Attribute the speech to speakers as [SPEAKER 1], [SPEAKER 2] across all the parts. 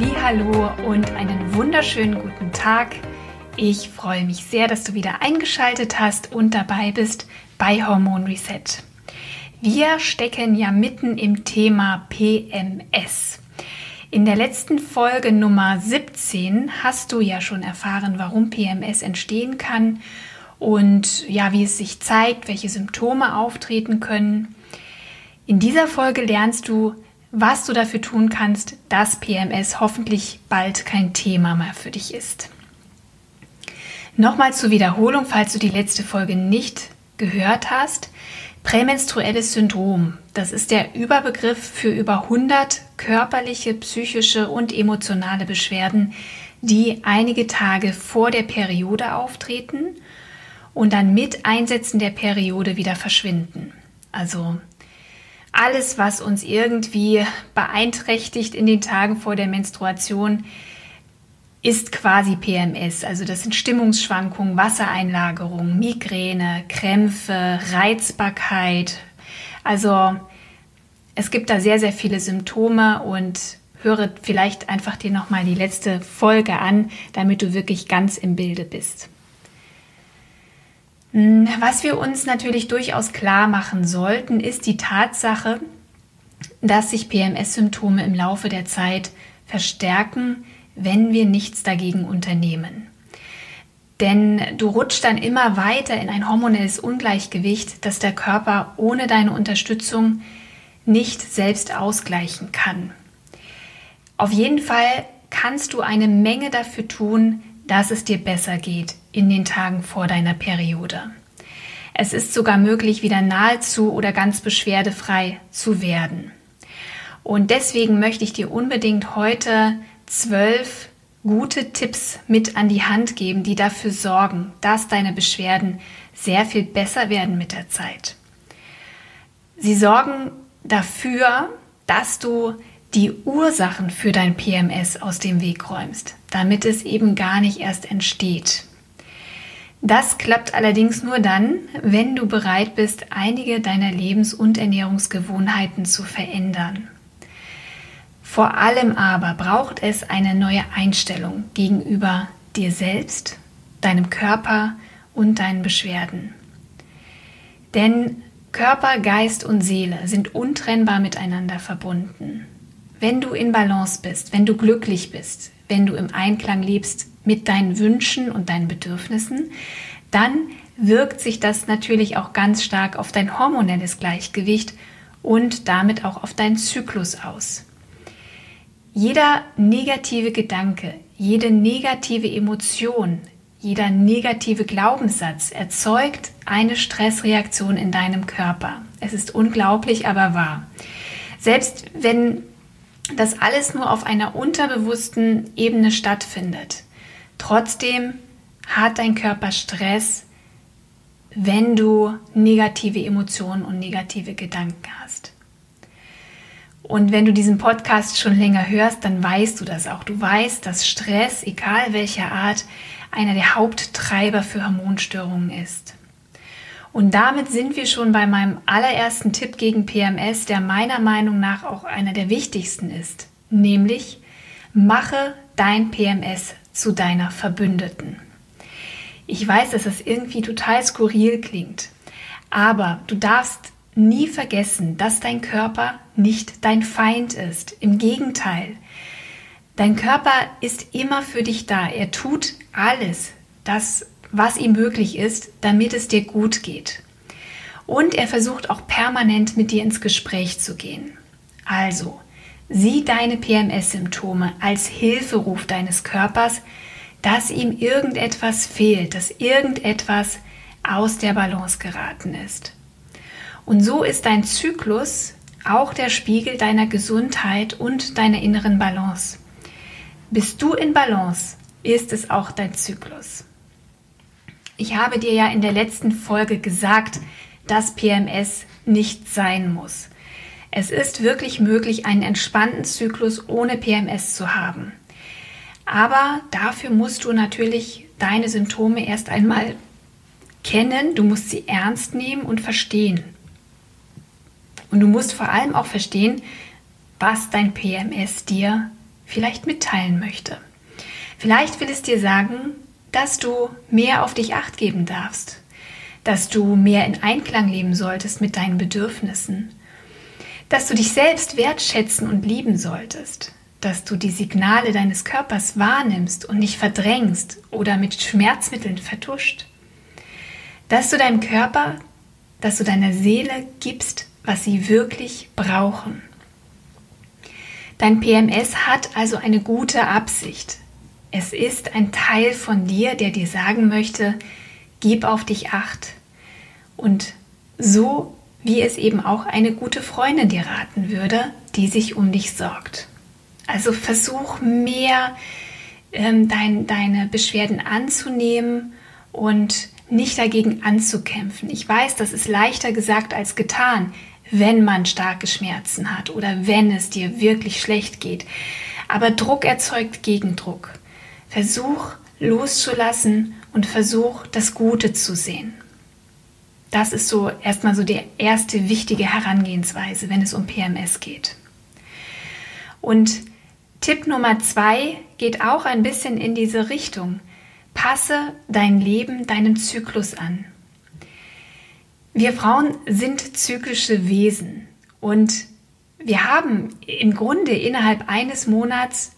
[SPEAKER 1] Hallo und einen wunderschönen guten Tag. Ich freue mich sehr, dass du wieder eingeschaltet hast und dabei bist bei Hormon Reset. Wir stecken ja mitten im Thema PMS. In der letzten Folge Nummer 17 hast du ja schon erfahren, warum PMS entstehen kann und ja, wie es sich zeigt, welche Symptome auftreten können. In dieser Folge lernst du, was du dafür tun kannst, dass PMS hoffentlich bald kein Thema mehr für dich ist. Nochmal zur Wiederholung, falls du die letzte Folge nicht gehört hast. Prämenstruelles Syndrom, das ist der Überbegriff für über 100 körperliche, psychische und emotionale Beschwerden, die einige Tage vor der Periode auftreten und dann mit Einsetzen der Periode wieder verschwinden. Also alles, was uns irgendwie beeinträchtigt in den Tagen vor der Menstruation, ist quasi PMS. Also das sind Stimmungsschwankungen, Wassereinlagerung, Migräne, Krämpfe, Reizbarkeit. Also es gibt da sehr, sehr viele Symptome und höre vielleicht einfach dir nochmal die letzte Folge an, damit du wirklich ganz im Bilde bist. Hm, was wir uns natürlich durchaus klar machen sollten, ist die Tatsache, dass sich PMS-Symptome im Laufe der Zeit verstärken, wenn wir nichts dagegen unternehmen. Denn du rutschst dann immer weiter in ein hormonelles Ungleichgewicht, das der Körper ohne deine Unterstützung nicht selbst ausgleichen kann. Auf jeden Fall kannst du eine Menge dafür tun, dass es dir besser geht in den Tagen vor deiner Periode. Es ist sogar möglich, wieder nahezu oder ganz beschwerdefrei zu werden. Und deswegen möchte ich dir unbedingt heute zwölf gute Tipps mit an die Hand geben, die dafür sorgen, dass deine Beschwerden sehr viel besser werden mit der Zeit. Sie sorgen dafür, dass du die Ursachen für dein PMS aus dem Weg räumst, damit es eben gar nicht erst entsteht. Das klappt allerdings nur dann, wenn du bereit bist, einige deiner Lebens- und Ernährungsgewohnheiten zu verändern. Vor allem aber braucht es eine neue Einstellung gegenüber dir selbst, deinem Körper und deinen Beschwerden. Denn Körper, Geist und Seele sind untrennbar miteinander verbunden. Wenn du in Balance bist, wenn du glücklich bist, wenn du im Einklang lebst mit deinen Wünschen und deinen Bedürfnissen, dann wirkt sich das natürlich auch ganz stark auf dein hormonelles Gleichgewicht und damit auch auf deinen Zyklus aus. Jeder negative Gedanke, jede negative Emotion, jeder negative Glaubenssatz erzeugt eine Stressreaktion in deinem Körper. Es ist unglaublich, aber wahr. Selbst wenn das alles nur auf einer unterbewussten Ebene stattfindet. Trotzdem hat dein Körper Stress, wenn du negative Emotionen und negative Gedanken hast. Und wenn du diesen Podcast schon länger hörst, dann weißt du das auch. Du weißt, dass Stress, egal welcher Art, einer der Haupttreiber für Hormonstörungen ist. Und damit sind wir schon bei meinem allerersten Tipp gegen PMS, der meiner Meinung nach auch einer der wichtigsten ist, nämlich mache dein PMS zu deiner Verbündeten. Ich weiß, dass das irgendwie total skurril klingt, aber du darfst nie vergessen, dass dein Körper nicht dein Feind ist. Im Gegenteil, dein Körper ist immer für dich da. Er tut alles, das was ihm möglich ist, damit es dir gut geht. Und er versucht auch permanent mit dir ins Gespräch zu gehen. Also, sieh deine PMS-Symptome als Hilferuf deines Körpers, dass ihm irgendetwas fehlt, dass irgendetwas aus der Balance geraten ist. Und so ist dein Zyklus auch der Spiegel deiner Gesundheit und deiner inneren Balance. Bist du in Balance, ist es auch dein Zyklus. Ich habe dir ja in der letzten Folge gesagt, dass PMS nicht sein muss. Es ist wirklich möglich, einen entspannten Zyklus ohne PMS zu haben. Aber dafür musst du natürlich deine Symptome erst einmal kennen, du musst sie ernst nehmen und verstehen. Und du musst vor allem auch verstehen, was dein PMS dir vielleicht mitteilen möchte. Vielleicht will es dir sagen, dass du mehr auf dich acht geben darfst, dass du mehr in Einklang leben solltest mit deinen Bedürfnissen, dass du dich selbst wertschätzen und lieben solltest, dass du die Signale deines Körpers wahrnimmst und nicht verdrängst oder mit Schmerzmitteln vertuscht, dass du deinem Körper, dass du deiner Seele gibst, was sie wirklich brauchen. Dein PMS hat also eine gute Absicht. Es ist ein Teil von dir, der dir sagen möchte, gib auf dich acht. Und so wie es eben auch eine gute Freundin dir raten würde, die sich um dich sorgt. Also versuch mehr ähm, dein, deine Beschwerden anzunehmen und nicht dagegen anzukämpfen. Ich weiß, das ist leichter gesagt als getan, wenn man starke Schmerzen hat oder wenn es dir wirklich schlecht geht. Aber Druck erzeugt Gegendruck. Versuch loszulassen und versuch das Gute zu sehen. Das ist so erstmal so die erste wichtige Herangehensweise, wenn es um PMS geht. Und Tipp Nummer zwei geht auch ein bisschen in diese Richtung. Passe dein Leben deinem Zyklus an. Wir Frauen sind zyklische Wesen und wir haben im Grunde innerhalb eines Monats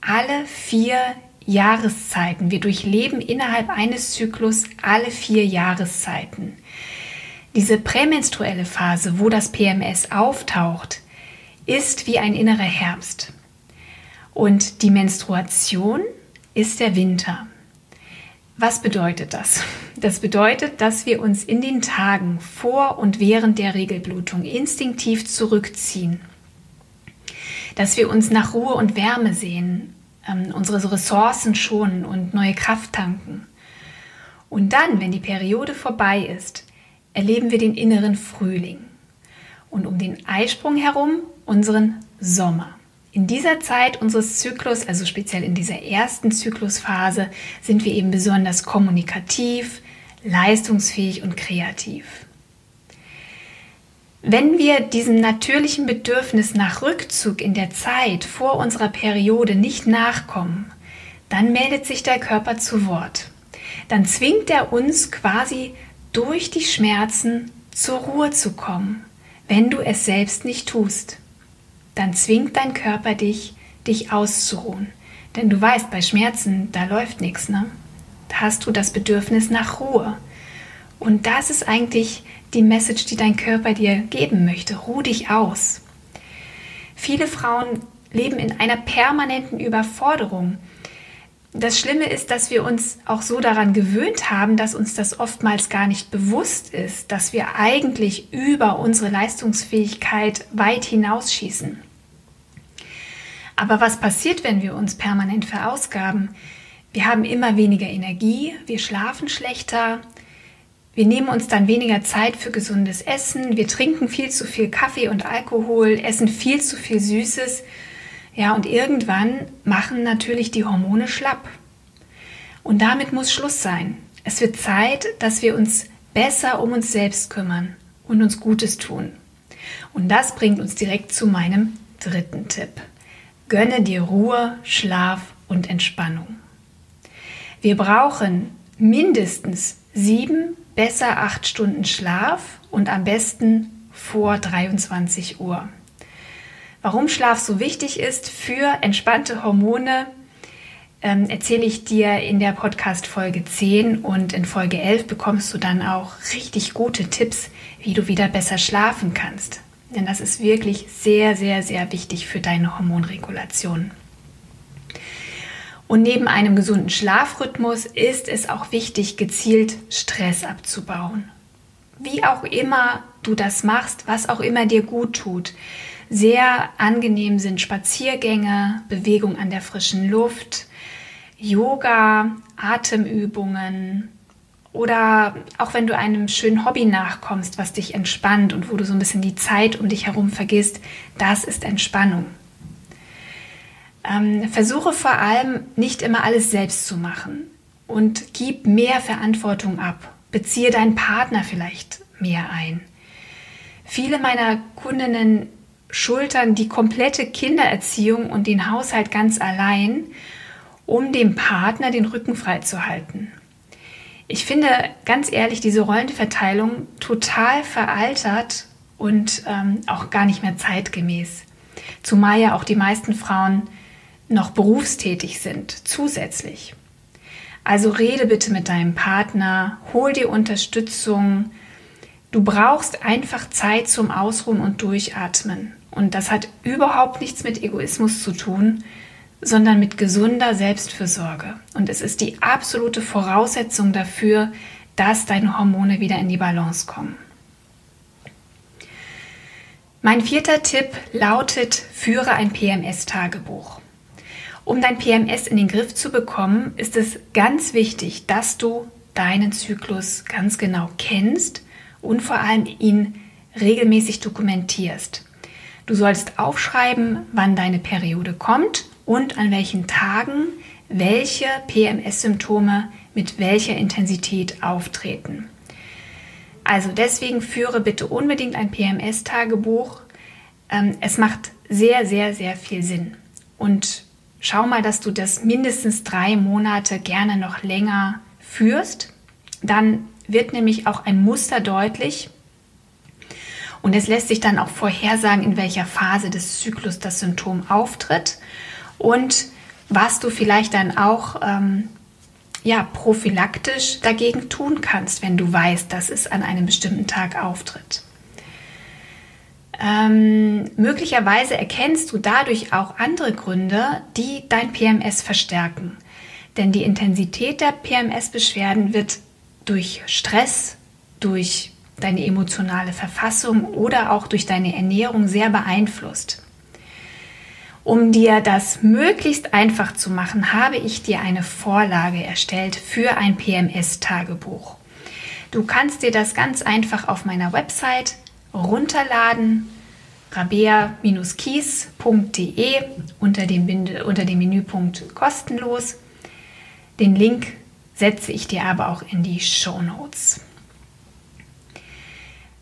[SPEAKER 1] alle vier Jahreszeiten. Wir durchleben innerhalb eines Zyklus alle vier Jahreszeiten. Diese prämenstruelle Phase, wo das PMS auftaucht, ist wie ein innerer Herbst. Und die Menstruation ist der Winter. Was bedeutet das? Das bedeutet, dass wir uns in den Tagen vor und während der Regelblutung instinktiv zurückziehen, dass wir uns nach Ruhe und Wärme sehen, ähm, unsere Ressourcen schonen und neue Kraft tanken. Und dann, wenn die Periode vorbei ist, erleben wir den inneren Frühling und um den Eisprung herum unseren Sommer. In dieser Zeit unseres Zyklus, also speziell in dieser ersten Zyklusphase, sind wir eben besonders kommunikativ, leistungsfähig und kreativ. Wenn wir diesem natürlichen Bedürfnis nach Rückzug in der Zeit vor unserer Periode nicht nachkommen, dann meldet sich der Körper zu Wort. Dann zwingt er uns quasi durch die Schmerzen zur Ruhe zu kommen, wenn du es selbst nicht tust. Dann zwingt dein Körper dich, dich auszuruhen. Denn du weißt, bei Schmerzen, da läuft nichts, ne? Da hast du das Bedürfnis nach Ruhe. Und das ist eigentlich die Message, die dein Körper dir geben möchte. Ruh dich aus. Viele Frauen leben in einer permanenten Überforderung das Schlimme ist, dass wir uns auch so daran gewöhnt haben, dass uns das oftmals gar nicht bewusst ist, dass wir eigentlich über unsere Leistungsfähigkeit weit hinausschießen. Aber was passiert, wenn wir uns permanent verausgaben? Wir haben immer weniger Energie, wir schlafen schlechter, wir nehmen uns dann weniger Zeit für gesundes Essen, wir trinken viel zu viel Kaffee und Alkohol, essen viel zu viel Süßes ja, und irgendwann machen natürlich die Hormone schlapp. Und damit muss Schluss sein. Es wird Zeit, dass wir uns besser um uns selbst kümmern und uns Gutes tun. Und das bringt uns direkt zu meinem dritten Tipp. Gönne dir Ruhe, Schlaf und Entspannung. Wir brauchen mindestens sieben, besser acht Stunden Schlaf und am besten vor 23 Uhr. Warum Schlaf so wichtig ist für entspannte Hormone, ähm, erzähle ich dir in der Podcast Folge 10 und in Folge 11 bekommst du dann auch richtig gute Tipps, wie du wieder besser schlafen kannst. Denn das ist wirklich sehr, sehr, sehr wichtig für deine Hormonregulation. Und neben einem gesunden Schlafrhythmus ist es auch wichtig, gezielt Stress abzubauen. wie auch immer du das machst, was auch immer dir gut tut. Sehr angenehm sind Spaziergänge, Bewegung an der frischen Luft, Yoga, Atemübungen oder auch wenn du einem schönen Hobby nachkommst, was dich entspannt und wo du so ein bisschen die Zeit um dich herum vergisst, das ist Entspannung. Ähm, versuche vor allem nicht immer alles selbst zu machen und gib mehr Verantwortung ab. Beziehe deinen Partner vielleicht mehr ein. Viele meiner Kundinnen schultern die komplette Kindererziehung und den Haushalt ganz allein, um dem Partner den Rücken frei zu halten. Ich finde ganz ehrlich diese Rollenverteilung total veraltert und ähm, auch gar nicht mehr zeitgemäß. Zumal ja auch die meisten Frauen noch berufstätig sind, zusätzlich. Also rede bitte mit deinem Partner, hol dir Unterstützung. Du brauchst einfach Zeit zum Ausruhen und Durchatmen. Und das hat überhaupt nichts mit Egoismus zu tun, sondern mit gesunder Selbstfürsorge. Und es ist die absolute Voraussetzung dafür, dass deine Hormone wieder in die Balance kommen. Mein vierter Tipp lautet, führe ein PMS-Tagebuch. Um dein PMS in den Griff zu bekommen, ist es ganz wichtig, dass du deinen Zyklus ganz genau kennst und vor allem ihn regelmäßig dokumentierst. Du sollst aufschreiben, wann deine Periode kommt und an welchen Tagen welche PMS-Symptome mit welcher Intensität auftreten. Also deswegen führe bitte unbedingt ein PMS-Tagebuch. Ähm, es macht sehr, sehr, sehr viel Sinn. Und schau mal, dass du das mindestens drei Monate gerne noch länger führst. Dann wird nämlich auch ein Muster deutlich. Und es lässt sich dann auch vorhersagen, in welcher Phase des Zyklus das Symptom auftritt und was du vielleicht dann auch ähm, ja, prophylaktisch dagegen tun kannst, wenn du weißt, dass es an einem bestimmten Tag auftritt. Ähm, möglicherweise erkennst du dadurch auch andere Gründe, die dein PMS verstärken. Denn die Intensität der PMS-Beschwerden wird durch Stress, durch deine emotionale Verfassung oder auch durch deine Ernährung sehr beeinflusst. Um dir das möglichst einfach zu machen, habe ich dir eine Vorlage erstellt für ein PMS-Tagebuch. Du kannst dir das ganz einfach auf meiner Website runterladen, rabea-kies.de unter dem, unter dem Menüpunkt kostenlos. Den Link setze ich dir aber auch in die Show Notes.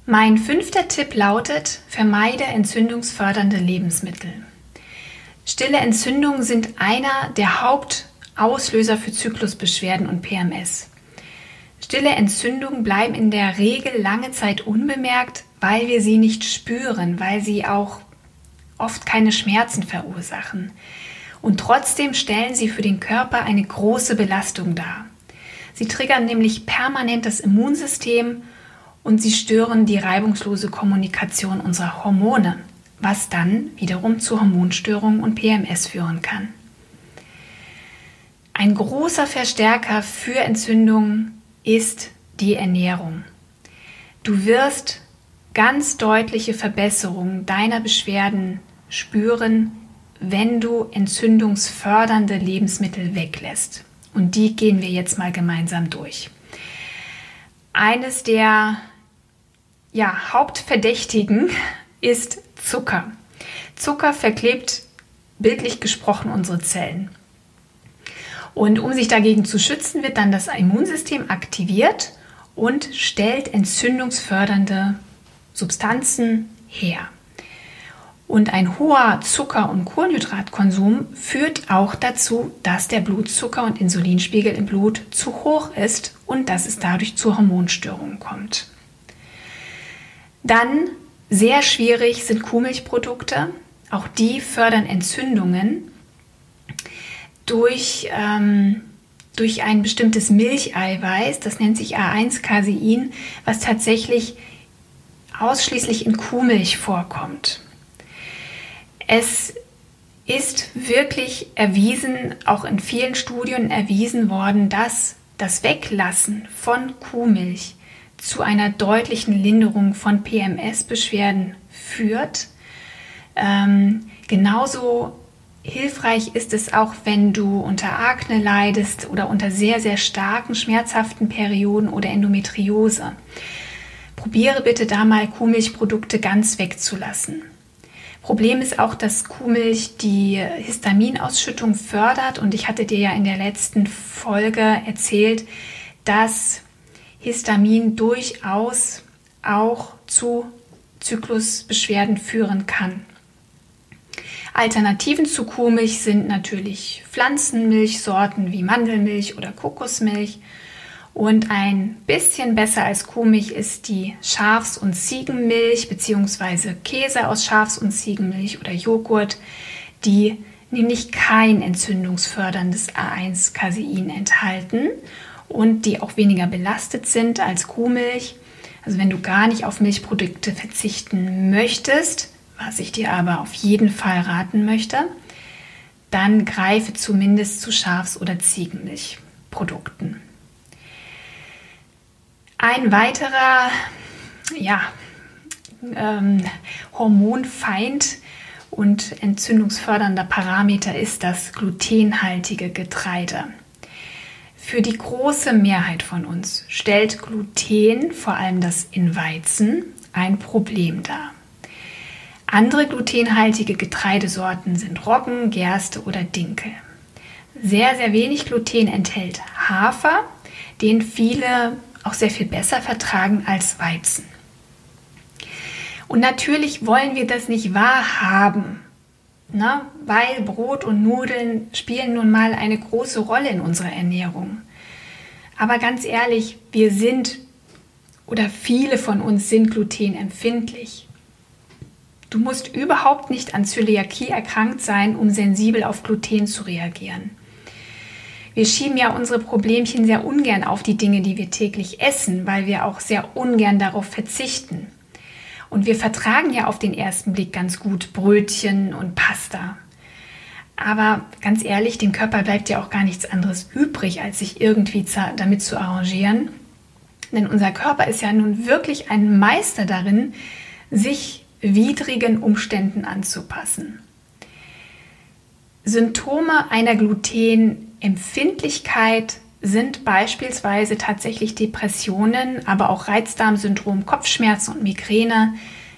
[SPEAKER 1] Mein fünfter Tipp lautet, vermeide entzündungsfördernde Lebensmittel. Stille Entzündungen sind einer der Hauptauslöser für Zyklusbeschwerden und PMS. Stille Entzündungen bleiben in der Regel lange Zeit unbemerkt, weil wir sie nicht spüren, weil sie auch oft keine Schmerzen verursachen. Und trotzdem stellen sie für den Körper eine große Belastung dar. Sie triggern nämlich permanent das Immunsystem und sie stören die reibungslose Kommunikation unserer Hormone was dann wiederum zu Hormonstörungen und PMS führen kann. Ein großer Verstärker für Entzündungen ist die Ernährung. Du wirst ganz deutliche Verbesserungen deiner Beschwerden spüren, wenn du entzündungsfördernde Lebensmittel weglässt. Und die gehen wir jetzt mal gemeinsam durch. Eines der ja, Hauptverdächtigen ist Zucker. Zucker verklebt bildlich gesprochen unsere Zellen. Und um sich dagegen zu schützen, wird dann das Immunsystem aktiviert und stellt entzündungsfördernde Substanzen her. Und ein hoher Zucker- und Kohlenhydratkonsum führt auch dazu, dass der Blutzucker- und Insulinspiegel im Blut zu hoch ist und dass es dadurch zu Hormonstörungen kommt. Dann sehr schwierig sind Kuhmilchprodukte. Auch die fördern Entzündungen durch, ähm, durch ein bestimmtes Milcheiweiß, das nennt sich A1-Casein, was tatsächlich ausschließlich in Kuhmilch vorkommt. Es ist wirklich erwiesen, auch in vielen Studien erwiesen worden, dass das Weglassen von Kuhmilch zu einer deutlichen Linderung von PMS-Beschwerden führt. Ähm, genauso hilfreich ist es auch, wenn du unter Akne leidest oder unter sehr, sehr starken, schmerzhaften Perioden oder Endometriose. Probiere bitte da mal Kuhmilchprodukte ganz wegzulassen. Problem ist auch, dass Kuhmilch die Histaminausschüttung fördert und ich hatte dir ja in der letzten Folge erzählt, dass Histamin durchaus auch zu Zyklusbeschwerden führen kann. Alternativen zu Kuhmilch sind natürlich Pflanzenmilchsorten wie Mandelmilch oder Kokosmilch. Und ein bisschen besser als Kuhmilch ist die Schafs- und Ziegenmilch bzw. Käse aus Schafs- und Ziegenmilch oder Joghurt, die nämlich kein entzündungsförderndes A1-Casein enthalten und die auch weniger belastet sind als Kuhmilch. Also wenn du gar nicht auf Milchprodukte verzichten möchtest, was ich dir aber auf jeden Fall raten möchte, dann greife zumindest zu Schafs- oder Ziegenmilchprodukten. Ein weiterer ja, ähm, Hormonfeind und entzündungsfördernder Parameter ist das glutenhaltige Getreide. Für die große Mehrheit von uns stellt Gluten, vor allem das in Weizen, ein Problem dar. Andere glutenhaltige Getreidesorten sind Roggen, Gerste oder Dinkel. Sehr, sehr wenig Gluten enthält Hafer, den viele auch sehr viel besser vertragen als Weizen. Und natürlich wollen wir das nicht wahrhaben, ne? weil Brot und Nudeln spielen nun mal eine große Rolle in unserer Ernährung. Aber ganz ehrlich, wir sind oder viele von uns sind glutenempfindlich. Du musst überhaupt nicht an Zöliakie erkrankt sein, um sensibel auf Gluten zu reagieren. Wir schieben ja unsere Problemchen sehr ungern auf die Dinge, die wir täglich essen, weil wir auch sehr ungern darauf verzichten. Und wir vertragen ja auf den ersten Blick ganz gut Brötchen und Pasta. Aber ganz ehrlich, dem Körper bleibt ja auch gar nichts anderes übrig, als sich irgendwie damit zu arrangieren. Denn unser Körper ist ja nun wirklich ein Meister darin, sich widrigen Umständen anzupassen. Symptome einer Glutenempfindlichkeit sind beispielsweise tatsächlich Depressionen, aber auch Reizdarmsyndrom, Kopfschmerzen und Migräne,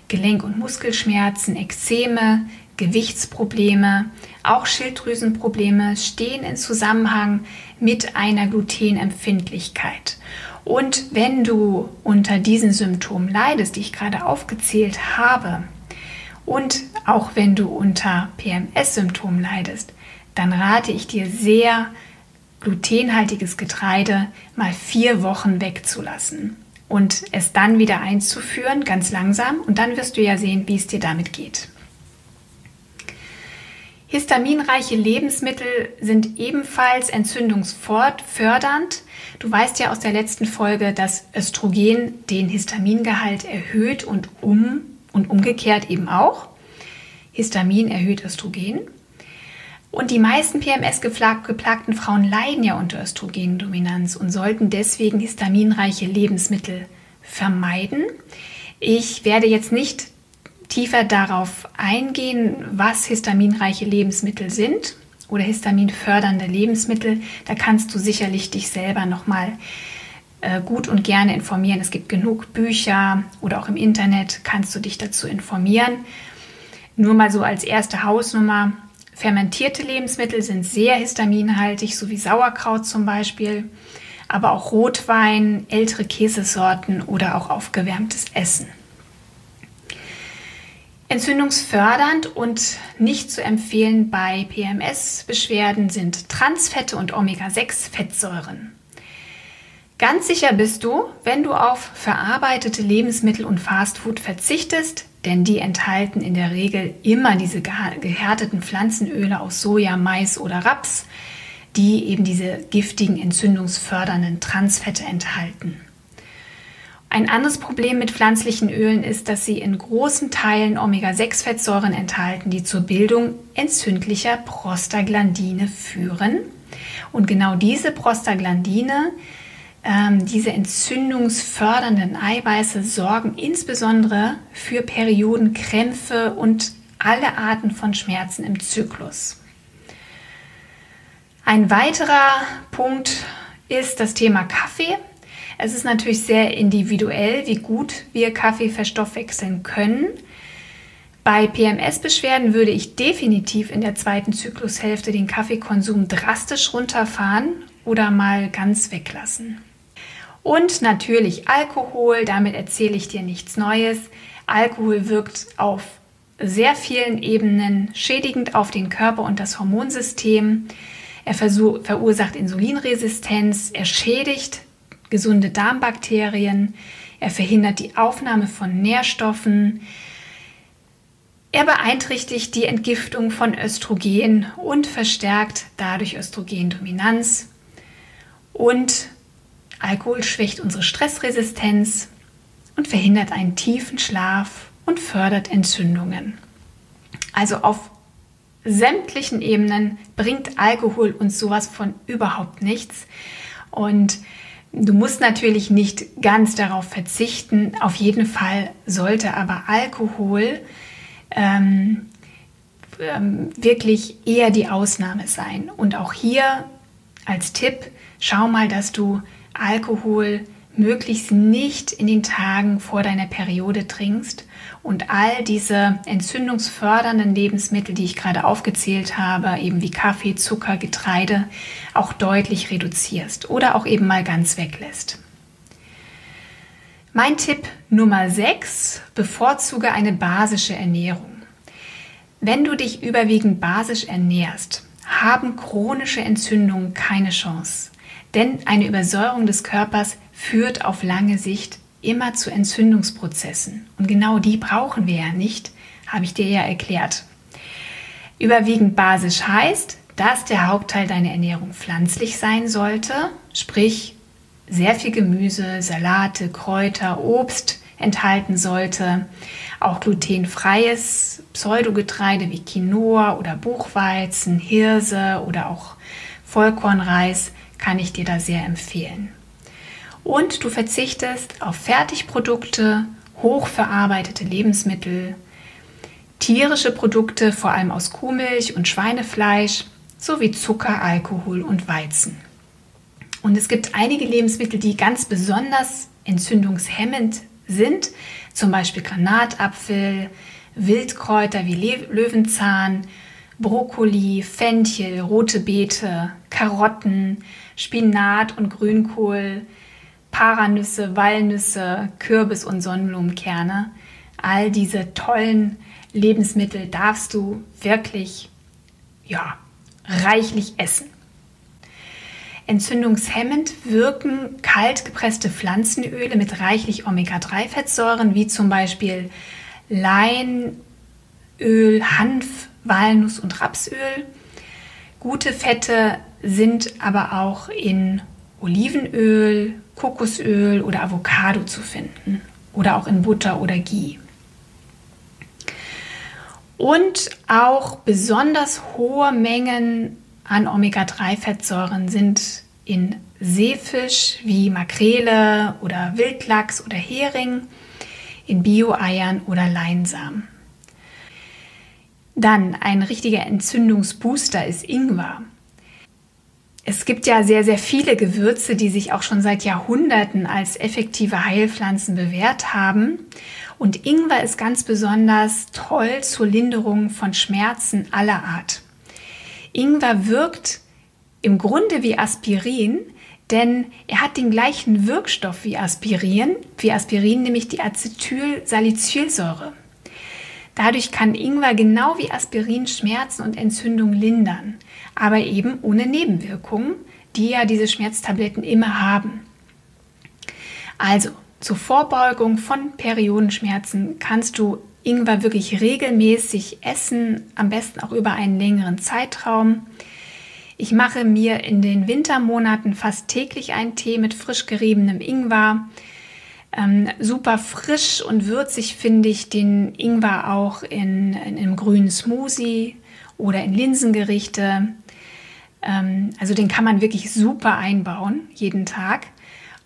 [SPEAKER 1] Gelenk- und Muskelschmerzen, Ekzeme, Gewichtsprobleme, auch Schilddrüsenprobleme stehen in Zusammenhang mit einer Glutenempfindlichkeit. Und wenn du unter diesen Symptomen leidest, die ich gerade aufgezählt habe, und auch wenn du unter PMS-Symptomen leidest, dann rate ich dir sehr, glutenhaltiges Getreide mal vier Wochen wegzulassen und es dann wieder einzuführen, ganz langsam. Und dann wirst du ja sehen, wie es dir damit geht. Histaminreiche Lebensmittel sind ebenfalls entzündungsfördernd. Du weißt ja aus der letzten Folge, dass Östrogen den Histamingehalt erhöht und um und umgekehrt eben auch. Histamin erhöht Östrogen. Und die meisten PMS-geplagten Frauen leiden ja unter Östrogendominanz und sollten deswegen histaminreiche Lebensmittel vermeiden. Ich werde jetzt nicht tiefer darauf eingehen, was histaminreiche Lebensmittel sind oder histaminfördernde Lebensmittel. Da kannst du sicherlich dich selber nochmal äh, gut und gerne informieren. Es gibt genug Bücher oder auch im Internet kannst du dich dazu informieren. Nur mal so als erste Hausnummer. Fermentierte Lebensmittel sind sehr histaminhaltig, so wie Sauerkraut zum Beispiel, aber auch Rotwein, ältere Käsesorten oder auch aufgewärmtes Essen. Entzündungsfördernd und nicht zu empfehlen bei PMS-Beschwerden sind Transfette und Omega-6-Fettsäuren. Ganz sicher bist du, wenn du auf verarbeitete Lebensmittel und Fastfood verzichtest, denn die enthalten in der Regel immer diese gehärteten Pflanzenöle aus Soja, Mais oder Raps, die eben diese giftigen, entzündungsfördernden Transfette enthalten. Ein anderes Problem mit pflanzlichen Ölen ist, dass sie in großen Teilen Omega-6-Fettsäuren enthalten, die zur Bildung entzündlicher Prostaglandine führen. Und genau diese Prostaglandine ähm, diese entzündungsfördernden Eiweiße sorgen insbesondere für Periodenkrämpfe und alle Arten von Schmerzen im Zyklus. Ein weiterer Punkt ist das Thema Kaffee. Es ist natürlich sehr individuell, wie gut wir Kaffee verstoffwechseln können. Bei PMS-Beschwerden würde ich definitiv in der zweiten Zyklushälfte den Kaffeekonsum drastisch runterfahren oder mal ganz weglassen. Und natürlich Alkohol, damit erzähle ich dir nichts Neues. Alkohol wirkt auf sehr vielen Ebenen schädigend auf den Körper und das Hormonsystem. Er verursacht Insulinresistenz, er schädigt gesunde Darmbakterien, er verhindert die Aufnahme von Nährstoffen, er beeinträchtigt die Entgiftung von Östrogen und verstärkt dadurch Östrogendominanz. Und Alkohol schwächt unsere Stressresistenz und verhindert einen tiefen Schlaf und fördert Entzündungen. Also auf sämtlichen Ebenen bringt Alkohol uns sowas von überhaupt nichts. Und du musst natürlich nicht ganz darauf verzichten. Auf jeden Fall sollte aber Alkohol ähm, ähm, wirklich eher die Ausnahme sein. Und auch hier als Tipp, schau mal, dass du Alkohol möglichst nicht in den Tagen vor deiner Periode trinkst und all diese entzündungsfördernden Lebensmittel, die ich gerade aufgezählt habe, eben wie Kaffee, Zucker, Getreide, auch deutlich reduzierst oder auch eben mal ganz weglässt. Mein Tipp Nummer 6, bevorzuge eine basische Ernährung. Wenn du dich überwiegend basisch ernährst, haben chronische Entzündungen keine Chance. Denn eine Übersäuerung des Körpers führt auf lange Sicht immer zu Entzündungsprozessen. Und genau die brauchen wir ja nicht, habe ich dir ja erklärt. Überwiegend basisch heißt, dass der Hauptteil deiner Ernährung pflanzlich sein sollte, sprich sehr viel Gemüse, Salate, Kräuter, Obst enthalten sollte. Auch glutenfreies Pseudogetreide wie Quinoa oder Buchweizen, Hirse oder auch Vollkornreis kann ich dir da sehr empfehlen. Und du verzichtest auf Fertigprodukte, hochverarbeitete Lebensmittel, tierische Produkte, vor allem aus Kuhmilch und Schweinefleisch, sowie Zucker, Alkohol und Weizen. Und es gibt einige Lebensmittel, die ganz besonders entzündungshemmend sind, zum Beispiel Granatapfel, Wildkräuter wie Löwenzahn, Brokkoli, Fenchel, rote Beete, Karotten, Spinat und Grünkohl, Paranüsse, Walnüsse, Kürbis und Sonnenblumenkerne. All diese tollen Lebensmittel darfst du wirklich ja, reichlich essen. Entzündungshemmend wirken kalt gepresste Pflanzenöle mit reichlich Omega-3-Fettsäuren, wie zum Beispiel Leinöl, Hanf, Walnuss und Rapsöl. Gute Fette sind aber auch in Olivenöl, Kokosöl oder Avocado zu finden oder auch in Butter oder Ghee. Und auch besonders hohe Mengen an Omega-3-Fettsäuren sind in Seefisch wie Makrele oder Wildlachs oder Hering, in Bio-Eiern oder Leinsamen. Dann ein richtiger Entzündungsbooster ist Ingwer. Es gibt ja sehr, sehr viele Gewürze, die sich auch schon seit Jahrhunderten als effektive Heilpflanzen bewährt haben. Und Ingwer ist ganz besonders toll zur Linderung von Schmerzen aller Art. Ingwer wirkt im Grunde wie Aspirin, denn er hat den gleichen Wirkstoff wie Aspirin, wie Aspirin nämlich die Acetylsalicylsäure. Dadurch kann Ingwer genau wie Aspirin Schmerzen und Entzündung lindern, aber eben ohne Nebenwirkungen, die ja diese Schmerztabletten immer haben. Also zur Vorbeugung von Periodenschmerzen kannst du Ingwer wirklich regelmäßig essen, am besten auch über einen längeren Zeitraum. Ich mache mir in den Wintermonaten fast täglich einen Tee mit frisch geriebenem Ingwer. Ähm, super frisch und würzig finde ich den Ingwer auch in, in einem grünen Smoothie oder in Linsengerichte. Ähm, also den kann man wirklich super einbauen, jeden Tag.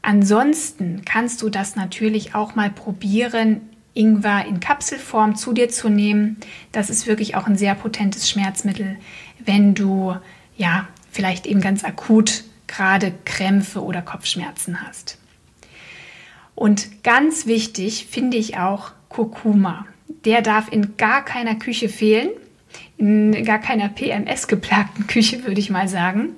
[SPEAKER 1] Ansonsten kannst du das natürlich auch mal probieren, Ingwer in Kapselform zu dir zu nehmen. Das ist wirklich auch ein sehr potentes Schmerzmittel, wenn du ja vielleicht eben ganz akut gerade Krämpfe oder Kopfschmerzen hast. Und ganz wichtig finde ich auch Kurkuma. Der darf in gar keiner Küche fehlen, in gar keiner PMS-geplagten Küche würde ich mal sagen.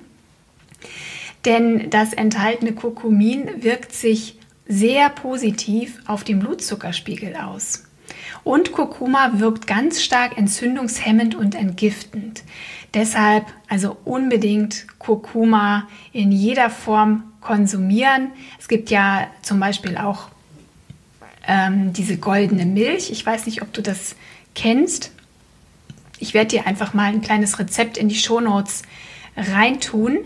[SPEAKER 1] Denn das enthaltene Kurkumin wirkt sich sehr positiv auf den Blutzuckerspiegel aus. Und Kurkuma wirkt ganz stark entzündungshemmend und entgiftend. Deshalb also unbedingt Kurkuma in jeder Form konsumieren. Es gibt ja zum Beispiel auch ähm, diese goldene Milch. Ich weiß nicht, ob du das kennst. Ich werde dir einfach mal ein kleines Rezept in die Shownotes reintun.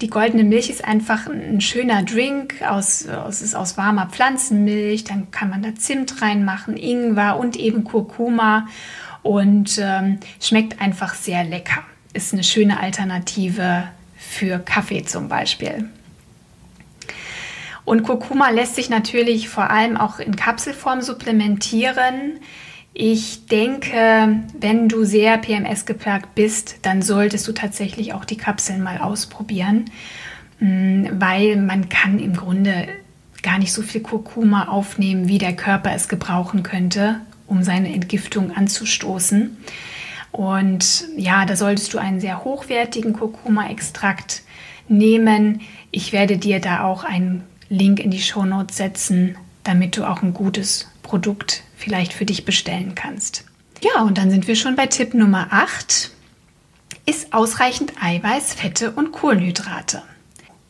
[SPEAKER 1] Die goldene Milch ist einfach ein schöner Drink aus, aus, ist aus warmer Pflanzenmilch. Dann kann man da Zimt reinmachen, Ingwer und eben Kurkuma und ähm, schmeckt einfach sehr lecker. Ist eine schöne Alternative für Kaffee zum Beispiel. Und Kurkuma lässt sich natürlich vor allem auch in Kapselform supplementieren. Ich denke, wenn du sehr PMS geplagt bist, dann solltest du tatsächlich auch die Kapseln mal ausprobieren, mm, weil man kann im Grunde gar nicht so viel Kurkuma aufnehmen, wie der Körper es gebrauchen könnte, um seine Entgiftung anzustoßen. Und ja, da solltest du einen sehr hochwertigen Kurkuma-Extrakt nehmen. Ich werde dir da auch einen Link in die Shownotes setzen, damit du auch ein gutes Produkt vielleicht für dich bestellen kannst. Ja, und dann sind wir schon bei Tipp Nummer 8. Ist ausreichend Eiweiß, Fette und Kohlenhydrate.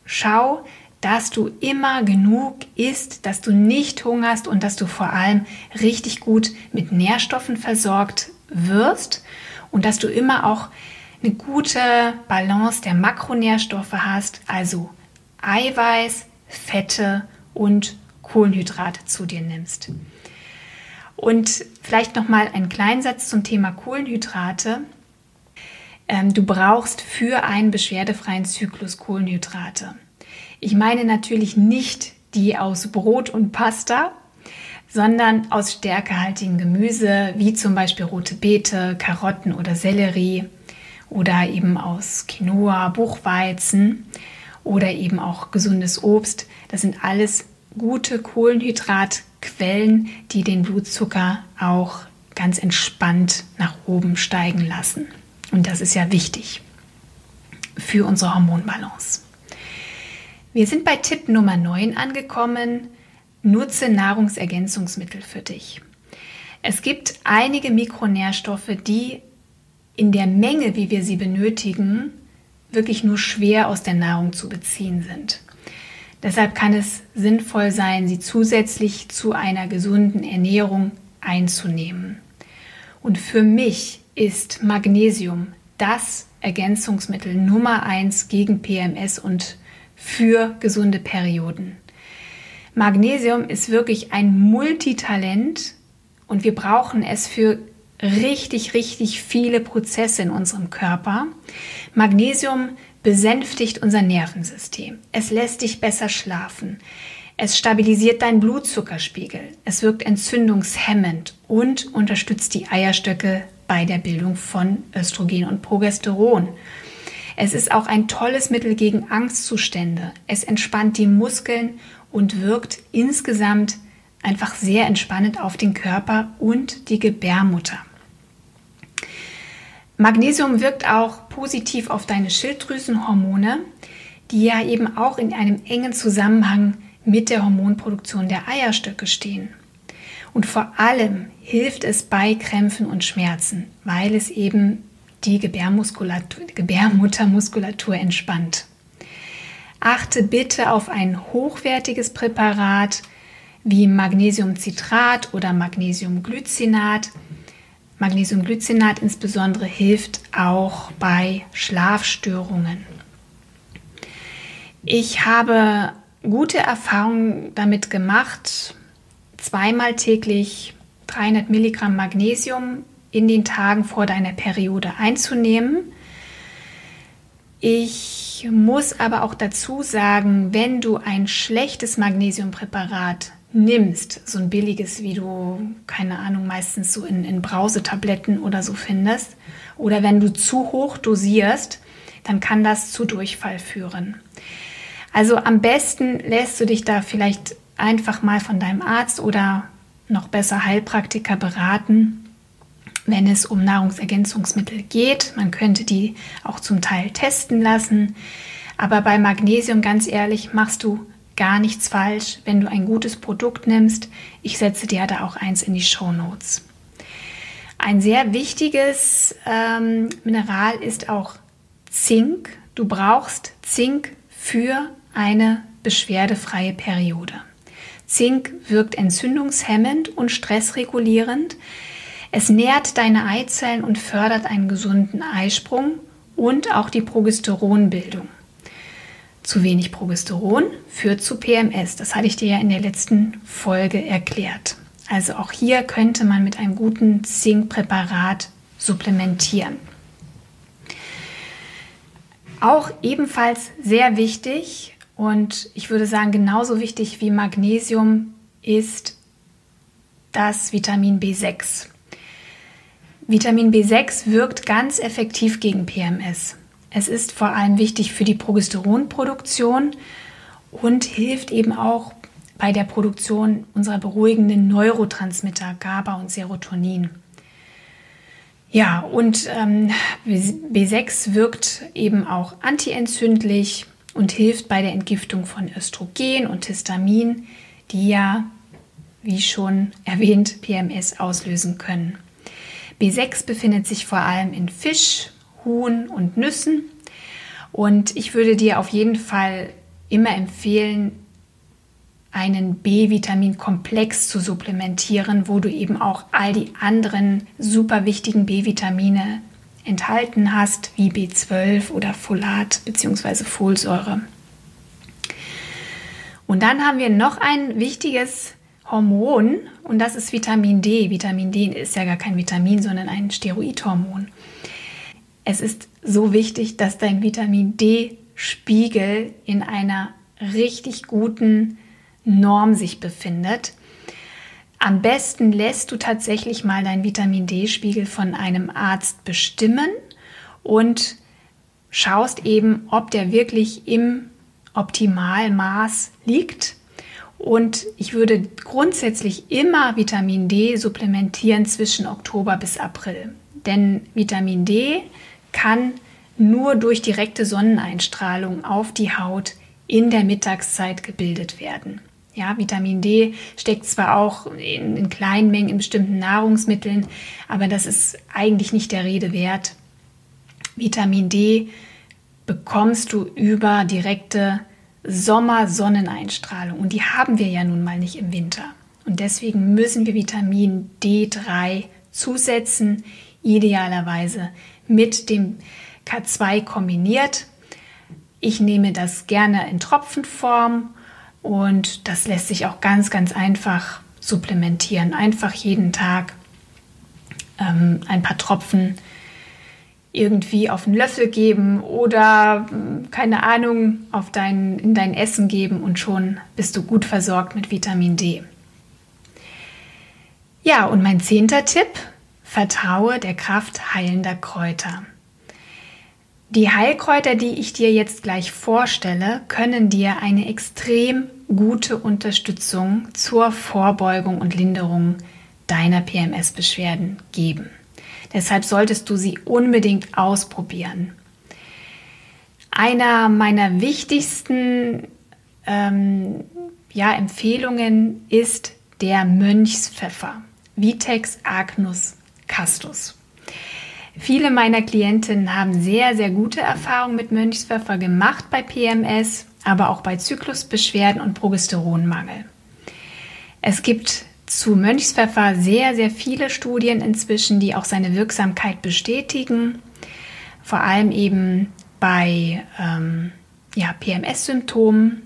[SPEAKER 1] Schau, dass du immer genug isst, dass du nicht hungerst und dass du vor allem richtig gut mit Nährstoffen versorgt wirst und dass du immer auch eine gute Balance der Makronährstoffe hast, also Eiweiß, Fette und Kohlenhydrate zu dir nimmst. Und vielleicht noch mal ein Kleinsatz zum Thema Kohlenhydrate. Ähm, du brauchst für einen beschwerdefreien Zyklus Kohlenhydrate. Ich meine natürlich nicht die aus Brot und Pasta, sondern aus stärkehaltigem Gemüse, wie zum Beispiel rote Beete, Karotten oder Sellerie oder eben aus Quinoa, Buchweizen oder eben auch gesundes Obst. Das sind alles gute Kohlenhydratquellen, die den Blutzucker auch ganz entspannt nach oben steigen lassen. Und das ist ja wichtig für unsere Hormonbalance. Wir sind bei Tipp Nummer 9 angekommen. Nutze Nahrungsergänzungsmittel für dich. Es gibt einige Mikronährstoffe, die in der Menge, wie wir sie benötigen, wirklich nur schwer aus der Nahrung zu beziehen sind. Deshalb kann es sinnvoll sein, sie zusätzlich zu einer gesunden Ernährung einzunehmen. Und für mich ist Magnesium das Ergänzungsmittel Nummer eins gegen PMS und für gesunde Perioden. Magnesium ist wirklich ein Multitalent und wir brauchen es für richtig, richtig viele Prozesse in unserem Körper. Magnesium besänftigt unser Nervensystem. Es lässt dich besser schlafen. Es stabilisiert deinen Blutzuckerspiegel. Es wirkt entzündungshemmend und unterstützt die Eierstöcke bei der Bildung von Östrogen und Progesteron. Es ist auch ein tolles Mittel gegen Angstzustände. Es entspannt die Muskeln und wirkt insgesamt einfach sehr entspannend auf den Körper und die Gebärmutter. Magnesium wirkt auch positiv auf deine Schilddrüsenhormone, die ja eben auch in einem engen Zusammenhang mit der Hormonproduktion der Eierstöcke stehen. Und vor allem hilft es bei Krämpfen und Schmerzen, weil es eben die Gebärmuttermuskulatur entspannt. Achte bitte auf ein hochwertiges Präparat wie Magnesiumcitrat oder Magnesiumglycinat, Magnesiumglycinat insbesondere hilft auch bei Schlafstörungen. Ich habe gute Erfahrungen damit gemacht, zweimal täglich 300 Milligramm Magnesium in den Tagen vor deiner Periode einzunehmen. Ich muss aber auch dazu sagen, wenn du ein schlechtes Magnesiumpräparat nimmst, so ein billiges, wie du, keine Ahnung, meistens so in, in Brausetabletten oder so findest, oder wenn du zu hoch dosierst, dann kann das zu Durchfall führen. Also am besten lässt du dich da vielleicht einfach mal von deinem Arzt oder noch besser Heilpraktiker beraten, wenn es um Nahrungsergänzungsmittel geht. Man könnte die auch zum Teil testen lassen. Aber bei Magnesium, ganz ehrlich, machst du gar nichts falsch, wenn du ein gutes Produkt nimmst. Ich setze dir da auch eins in die Show Notes. Ein sehr wichtiges ähm, Mineral ist auch Zink. Du brauchst Zink für eine beschwerdefreie Periode. Zink wirkt entzündungshemmend und stressregulierend. Es nährt deine Eizellen und fördert einen gesunden Eisprung und auch die Progesteronbildung. Zu wenig Progesteron führt zu PMS. Das hatte ich dir ja in der letzten Folge erklärt. Also auch hier könnte man mit einem guten Zinkpräparat supplementieren. Auch ebenfalls sehr wichtig und ich würde sagen genauso wichtig wie Magnesium ist das Vitamin B6. Vitamin B6 wirkt ganz effektiv gegen PMS. Es ist vor allem wichtig für die Progesteronproduktion und hilft eben auch bei der Produktion unserer beruhigenden Neurotransmitter GABA und Serotonin. Ja, und ähm, B6 wirkt eben auch antientzündlich und hilft bei der Entgiftung von Östrogen und Histamin, die ja, wie schon erwähnt, PMS auslösen können. B6 befindet sich vor allem in Fisch, Huhn und Nüssen. Und ich würde dir auf jeden Fall immer empfehlen, einen B-Vitamin-Komplex zu supplementieren, wo du eben auch all die anderen super wichtigen B-Vitamine enthalten hast, wie B12 oder Folat bzw. Folsäure. Und dann haben wir noch ein wichtiges Hormon und das ist Vitamin D. Vitamin D ist ja gar kein Vitamin, sondern ein Steroidhormon. Es ist so wichtig, dass dein Vitamin D-Spiegel in einer richtig guten Norm sich befindet. Am besten lässt du tatsächlich mal deinen Vitamin D-Spiegel von einem Arzt bestimmen und schaust eben, ob der wirklich im Optimalmaß liegt. Und ich würde grundsätzlich immer Vitamin D supplementieren zwischen Oktober bis April. Denn Vitamin D kann nur durch direkte Sonneneinstrahlung auf die Haut in der Mittagszeit gebildet werden. Ja, Vitamin D steckt zwar auch in, in, kleinen Mengen in bestimmten Nahrungsmitteln, aber das ist eigentlich nicht der Rede wert. Vitamin D bekommst du über direkte Sommersonneneinstrahlung und die haben wir ja nun mal nicht im Winter. Und deswegen müssen wir Vitamin D3 zusetzen, idealerweise mit dem K2 kombiniert. Ich nehme das gerne in Tropfenform und das lässt sich auch ganz, ganz einfach supplementieren. Einfach jeden Tag ähm, ein paar Tropfen irgendwie auf einen Löffel geben oder keine Ahnung auf dein, in dein Essen geben und schon bist du gut versorgt mit Vitamin D. Ja, und mein zehnter Tipp, vertraue der Kraft heilender Kräuter. Die Heilkräuter, die ich dir jetzt gleich vorstelle, können dir eine extrem gute Unterstützung zur Vorbeugung und Linderung deiner PMS-Beschwerden geben. Deshalb solltest du sie unbedingt ausprobieren. Einer meiner wichtigsten ähm, ja, Empfehlungen ist der Mönchspfeffer, Vitex agnus castus. Viele meiner Klientinnen haben sehr, sehr gute Erfahrungen mit Mönchspfeffer gemacht bei PMS, aber auch bei Zyklusbeschwerden und Progesteronmangel. Es gibt zu Mönchspfeffer sehr, sehr viele Studien inzwischen, die auch seine Wirksamkeit bestätigen. Vor allem eben bei ähm, ja, PMS-Symptomen.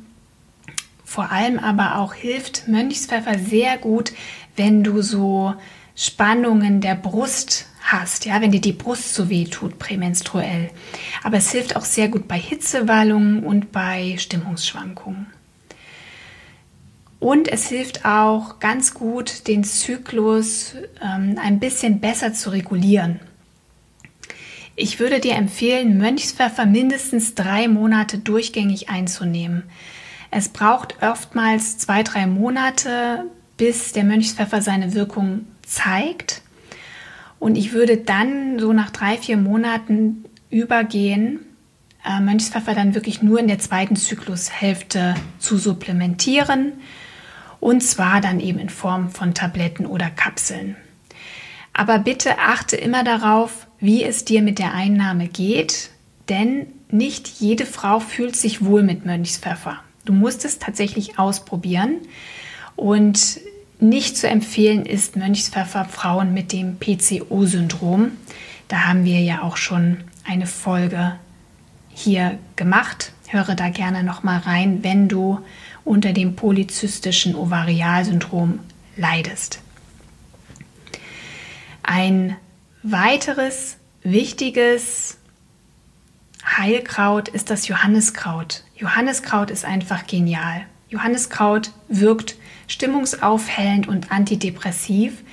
[SPEAKER 1] Vor allem aber auch hilft Mönchspfeffer sehr gut, wenn du so Spannungen der Brust hast, ja, wenn dir die Brust so weh tut prämenstruell. Aber es hilft auch sehr gut bei Hitzewallungen und bei Stimmungsschwankungen. Und es hilft auch ganz gut, den Zyklus ähm, ein bisschen besser zu regulieren. Ich würde dir empfehlen, Mönchspfeffer mindestens drei Monate durchgängig einzunehmen. Es braucht oftmals zwei, drei Monate, bis der Mönchspfeffer seine Wirkung zeigt. Und ich würde dann so nach drei, vier Monaten übergehen, äh, Mönchspfeffer dann wirklich nur in der zweiten Zyklushälfte zu supplementieren. Und zwar dann eben in Form von Tabletten oder Kapseln. Aber bitte achte immer darauf, wie es dir mit der Einnahme geht, denn nicht jede Frau fühlt sich wohl mit Mönchspfeffer. Du musst es tatsächlich ausprobieren und nicht zu empfehlen ist Mönchspfeffer Frauen mit dem PCO-Syndrom. Da haben wir ja auch schon eine Folge hier gemacht. Höre da gerne noch mal rein, wenn du unter dem polyzystischen Ovarialsyndrom leidest. Ein weiteres wichtiges Heilkraut ist das Johanniskraut. Johanniskraut ist einfach genial. Johanniskraut wirkt stimmungsaufhellend und antidepressiv,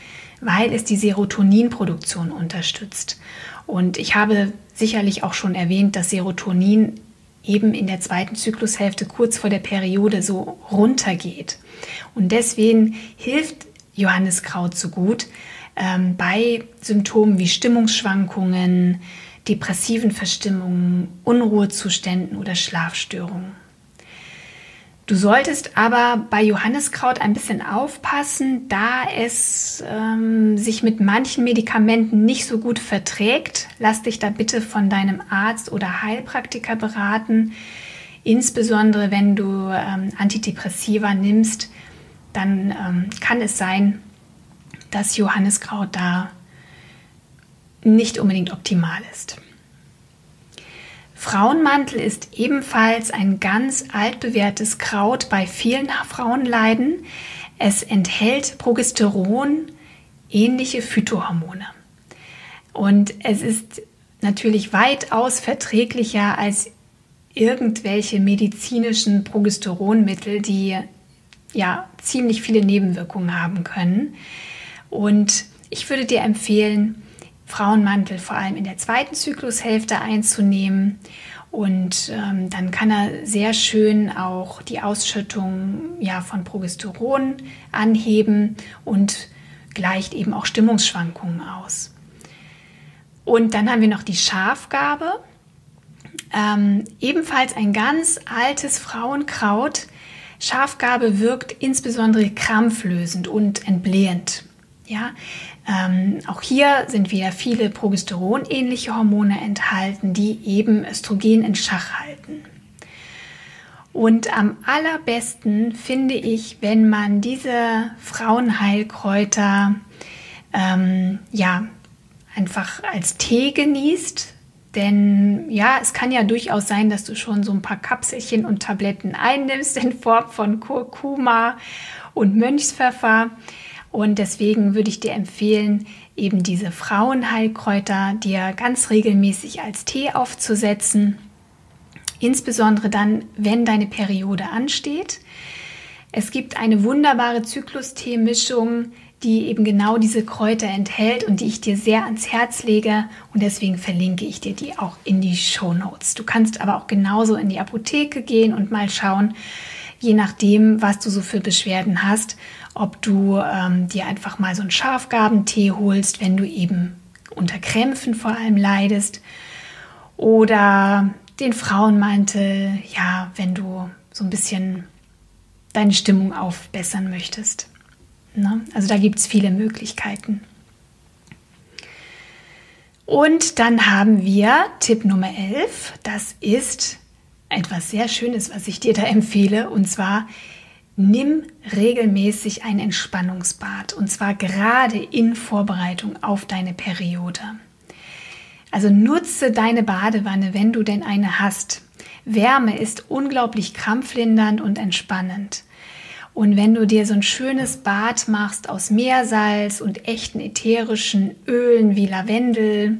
[SPEAKER 1] weil es die Serotoninproduktion unterstützt. Und ich habe sicherlich auch schon erwähnt, dass Serotonin eben in der zweiten Zyklushälfte kurz vor der Periode so runtergeht. Und deswegen hilft Johanniskraut so gut ähm, bei Symptomen wie Stimmungsschwankungen, depressiven Verstimmungen, Unruhezuständen oder Schlafstörungen. Du solltest aber bei Johanniskraut ein bisschen aufpassen, da es ähm, sich mit manchen Medikamenten nicht so gut verträgt. Lass dich da bitte von deinem Arzt oder Heilpraktiker beraten. Insbesondere wenn du ähm, Antidepressiva nimmst, dann ähm, kann es sein, dass Johanniskraut da nicht unbedingt optimal ist. Frauenmantel ist ebenfalls ein ganz altbewährtes Kraut bei vielen Frauenleiden. Es enthält Progesteron, ähnliche Phytohormone. Und es ist natürlich weitaus verträglicher als irgendwelche medizinischen Progesteronmittel, die ja ziemlich viele Nebenwirkungen haben können. Und ich würde dir empfehlen, Frauenmantel vor allem in der zweiten Zyklushälfte einzunehmen. Und ähm, dann kann er sehr schön auch die Ausschüttung ja, von Progesteron anheben und gleicht eben auch Stimmungsschwankungen aus. Und dann haben wir noch die Schafgabe. Ähm, ebenfalls ein ganz altes Frauenkraut. Schafgabe wirkt insbesondere krampflösend und entblähend. Ja, ähm, auch hier sind wieder viele progesteronähnliche Hormone enthalten, die eben Östrogen in Schach halten. Und am allerbesten finde ich, wenn man diese Frauenheilkräuter ähm, ja einfach als Tee genießt. Denn ja, es kann ja durchaus sein, dass du schon so ein paar Kapselchen und Tabletten einnimmst in Form von Kurkuma und Mönchspfeffer. Und deswegen würde ich dir empfehlen, eben diese Frauenheilkräuter dir ganz regelmäßig als Tee aufzusetzen. Insbesondere dann, wenn deine Periode ansteht. Es gibt eine wunderbare Zyklustee-Mischung, die eben genau diese Kräuter enthält und die ich dir sehr ans Herz lege. Und deswegen verlinke ich dir die auch in die Show Notes. Du kannst aber auch genauso in die Apotheke gehen und mal schauen, je nachdem, was du so für Beschwerden hast, ob du ähm, dir einfach mal so einen Schafgabentee holst, wenn du eben unter Krämpfen vor allem leidest. Oder den Frauenmantel, ja, wenn du so ein bisschen deine Stimmung aufbessern möchtest. Ne? Also da gibt es viele Möglichkeiten. Und dann haben wir Tipp Nummer 11. Das ist etwas sehr Schönes, was ich dir da empfehle. Und zwar Nimm regelmäßig ein Entspannungsbad und zwar gerade in Vorbereitung auf deine Periode. Also nutze deine Badewanne, wenn du denn eine hast. Wärme ist unglaublich krampflindernd und entspannend. Und wenn du dir so ein schönes Bad machst aus Meersalz und echten ätherischen Ölen wie Lavendel,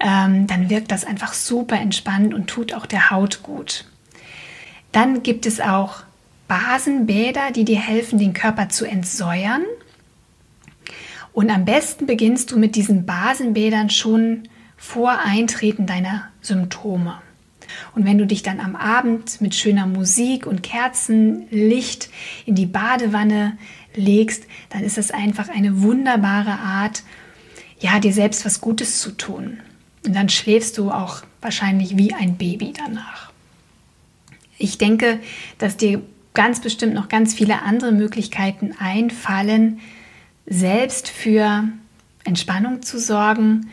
[SPEAKER 1] ähm, dann wirkt das einfach super entspannt und tut auch der Haut gut. Dann gibt es auch Basenbäder, die dir helfen, den Körper zu entsäuern. Und am besten beginnst du mit diesen Basenbädern schon vor Eintreten deiner Symptome. Und wenn du dich dann am Abend mit schöner Musik und Kerzenlicht in die Badewanne legst, dann ist das einfach eine wunderbare Art, ja, dir selbst was Gutes zu tun. Und dann schläfst du auch wahrscheinlich wie ein Baby danach. Ich denke, dass dir ganz bestimmt noch ganz viele andere Möglichkeiten einfallen, selbst für Entspannung zu sorgen.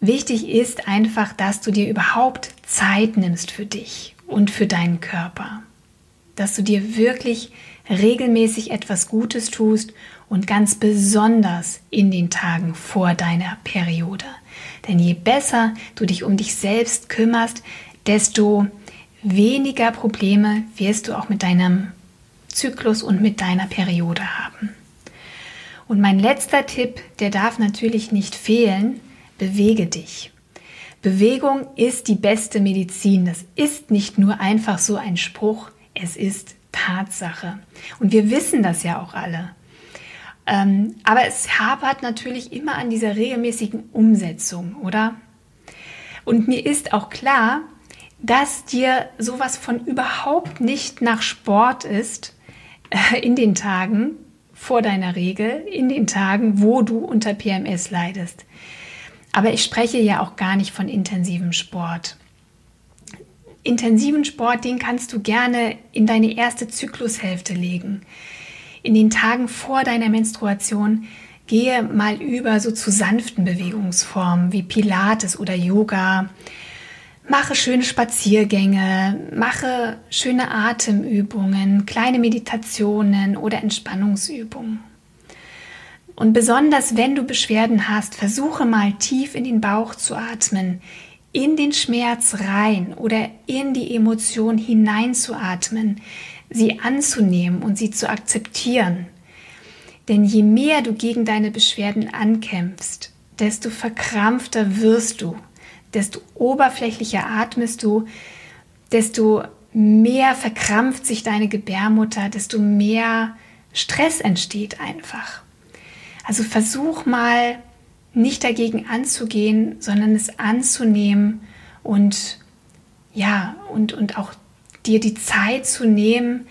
[SPEAKER 1] Wichtig ist einfach, dass du dir überhaupt Zeit nimmst für dich und für deinen Körper. Dass du dir wirklich regelmäßig etwas Gutes tust und ganz besonders in den Tagen vor deiner Periode. Denn je besser du dich um dich selbst kümmerst, desto weniger Probleme wirst du auch mit deinem Zyklus und mit deiner Periode haben. Und mein letzter Tipp, der darf natürlich nicht fehlen, bewege dich. Bewegung ist die beste Medizin. Das ist nicht nur einfach so ein Spruch, es ist Tatsache. Und wir wissen das ja auch alle. Ähm, aber es hapert natürlich immer an dieser regelmäßigen Umsetzung, oder? Und mir ist auch klar, dass dir sowas von überhaupt nicht nach Sport ist äh, in den Tagen vor deiner Regel, in den Tagen, wo du unter PMS leidest. Aber ich spreche ja auch gar nicht von intensivem Sport. Intensiven Sport, den kannst du gerne in deine erste Zyklushälfte legen. In den Tagen vor deiner Menstruation gehe mal über so zu sanften Bewegungsformen wie Pilates oder Yoga Mache schöne Spaziergänge, mache schöne Atemübungen, kleine Meditationen oder Entspannungsübungen. Und besonders wenn du Beschwerden hast, versuche mal tief in den Bauch zu atmen, in den Schmerz rein oder in die Emotion hinein zu atmen, sie anzunehmen und sie zu akzeptieren. Denn je mehr du gegen deine Beschwerden ankämpfst, desto verkrampfter wirst du desto oberflächlicher atmest du, desto mehr verkrampft sich deine Gebärmutter, desto mehr Stress entsteht einfach. Also versuch mal nicht dagegen anzugehen, sondern es anzunehmen und ja, und, und auch dir die Zeit zu nehmen,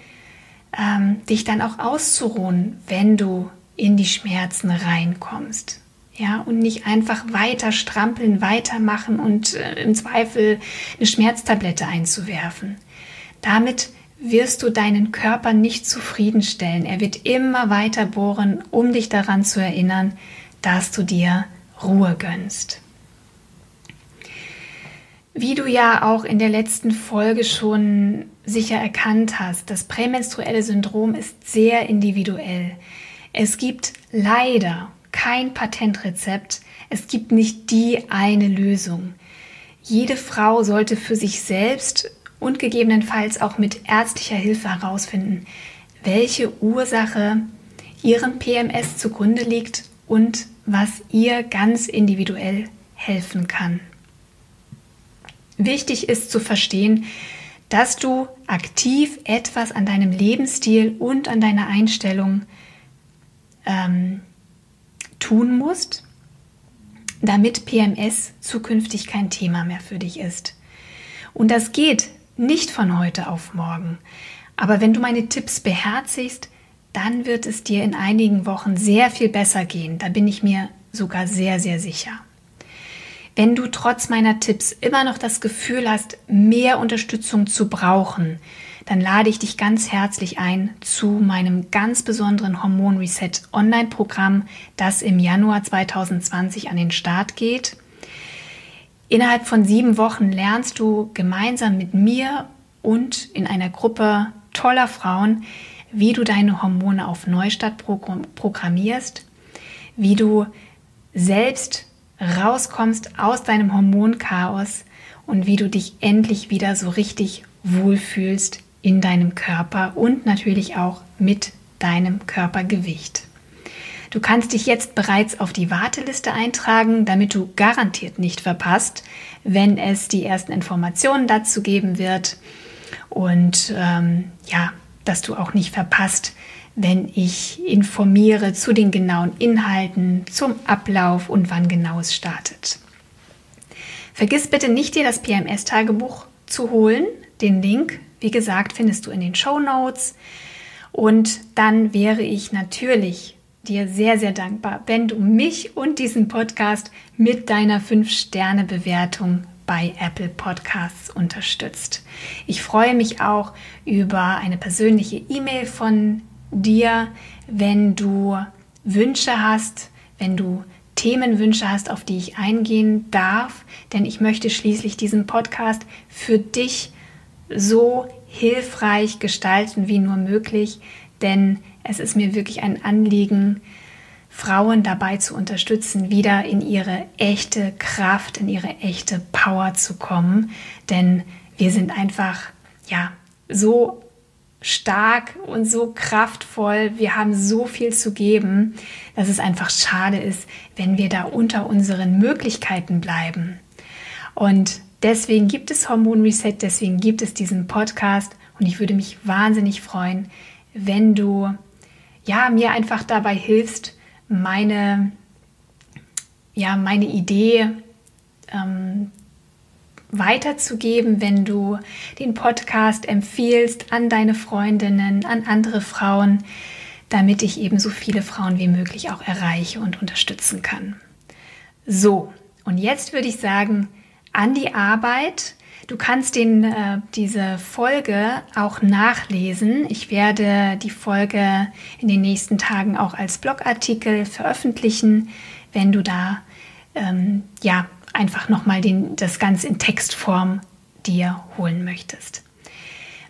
[SPEAKER 1] ähm, dich dann auch auszuruhen, wenn du in die Schmerzen reinkommst. Ja, und nicht einfach weiter strampeln, weitermachen und äh, im Zweifel eine Schmerztablette einzuwerfen. Damit wirst du deinen Körper nicht zufriedenstellen. Er wird immer weiter bohren, um dich daran zu erinnern, dass du dir Ruhe gönnst. Wie du ja auch in der letzten Folge schon sicher erkannt hast, das prämenstruelle Syndrom ist sehr individuell. Es gibt leider kein Patentrezept. Es gibt nicht die eine Lösung. Jede Frau sollte für sich selbst und gegebenenfalls auch mit ärztlicher Hilfe herausfinden, welche Ursache ihrem PMS zugrunde liegt und was ihr ganz individuell helfen kann. Wichtig ist zu verstehen, dass du aktiv etwas an deinem Lebensstil und an deiner Einstellung ähm, tun musst, damit PMS zukünftig kein Thema mehr für dich ist. Und das geht nicht von heute auf morgen. Aber wenn du meine Tipps beherzigst, dann wird es dir in einigen Wochen sehr viel besser gehen. Da bin ich mir sogar sehr, sehr sicher. Wenn du trotz meiner Tipps immer noch das Gefühl hast, mehr Unterstützung zu brauchen, dann lade ich dich ganz herzlich ein zu meinem ganz besonderen Hormon Reset Online-Programm, das im Januar 2020 an den Start geht. Innerhalb von sieben Wochen lernst du gemeinsam mit mir und in einer Gruppe toller Frauen, wie du deine Hormone auf Neustart programmierst, wie du selbst rauskommst aus deinem Hormonchaos und wie du dich endlich wieder so richtig wohlfühlst in deinem Körper und natürlich auch mit deinem Körpergewicht. Du kannst dich jetzt bereits auf die Warteliste eintragen, damit du garantiert nicht verpasst, wenn es die ersten Informationen dazu geben wird. Und ähm, ja, dass du auch nicht verpasst, wenn ich informiere zu den genauen Inhalten, zum Ablauf und wann genau es startet. Vergiss bitte nicht, dir das PMS-Tagebuch zu holen. Den Link, wie gesagt, findest du in den Show Notes. Und dann wäre ich natürlich dir sehr, sehr dankbar, wenn du mich und diesen Podcast mit deiner 5-Sterne-Bewertung bei Apple Podcasts unterstützt. Ich freue mich auch über eine persönliche E-Mail von dir, wenn du Wünsche hast, wenn du Themenwünsche hast, auf die ich eingehen darf, denn ich möchte schließlich diesen Podcast für dich so hilfreich gestalten wie nur möglich, denn es ist mir wirklich ein Anliegen, Frauen dabei zu unterstützen, wieder in ihre echte Kraft, in ihre echte Power zu kommen. Denn wir sind einfach, ja, so stark und so kraftvoll. Wir haben so viel zu geben, dass es einfach schade ist, wenn wir da unter unseren Möglichkeiten bleiben. Und deswegen gibt es Hormon Reset, deswegen gibt es diesen Podcast und ich würde mich wahnsinnig freuen, wenn du ja, mir einfach dabei hilfst, meine, ja, meine Idee ähm, weiterzugeben, wenn du den Podcast empfiehlst an deine Freundinnen, an andere Frauen, damit ich eben so viele Frauen wie möglich auch erreiche und unterstützen kann. So, und jetzt würde ich sagen, an die Arbeit Du kannst den, äh, diese Folge auch nachlesen. Ich werde die Folge in den nächsten Tagen auch als Blogartikel veröffentlichen, wenn du da ähm, ja einfach nochmal das Ganze in Textform dir holen möchtest.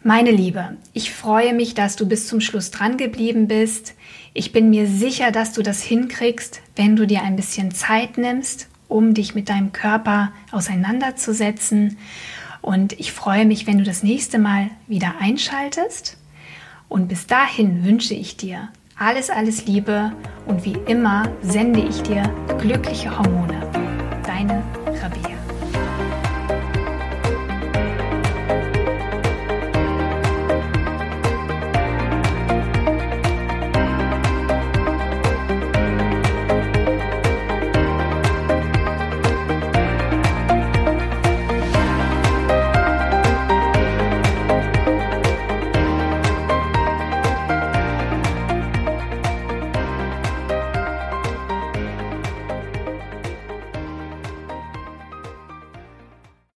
[SPEAKER 1] Meine Liebe, ich freue mich, dass du bis zum Schluss dran geblieben bist. Ich bin mir sicher, dass du das hinkriegst, wenn du dir ein bisschen Zeit nimmst, um dich mit deinem Körper auseinanderzusetzen und ich freue mich, wenn du das nächste Mal wieder einschaltest. Und bis dahin wünsche ich dir alles, alles Liebe und wie immer sende ich dir glückliche Hormone.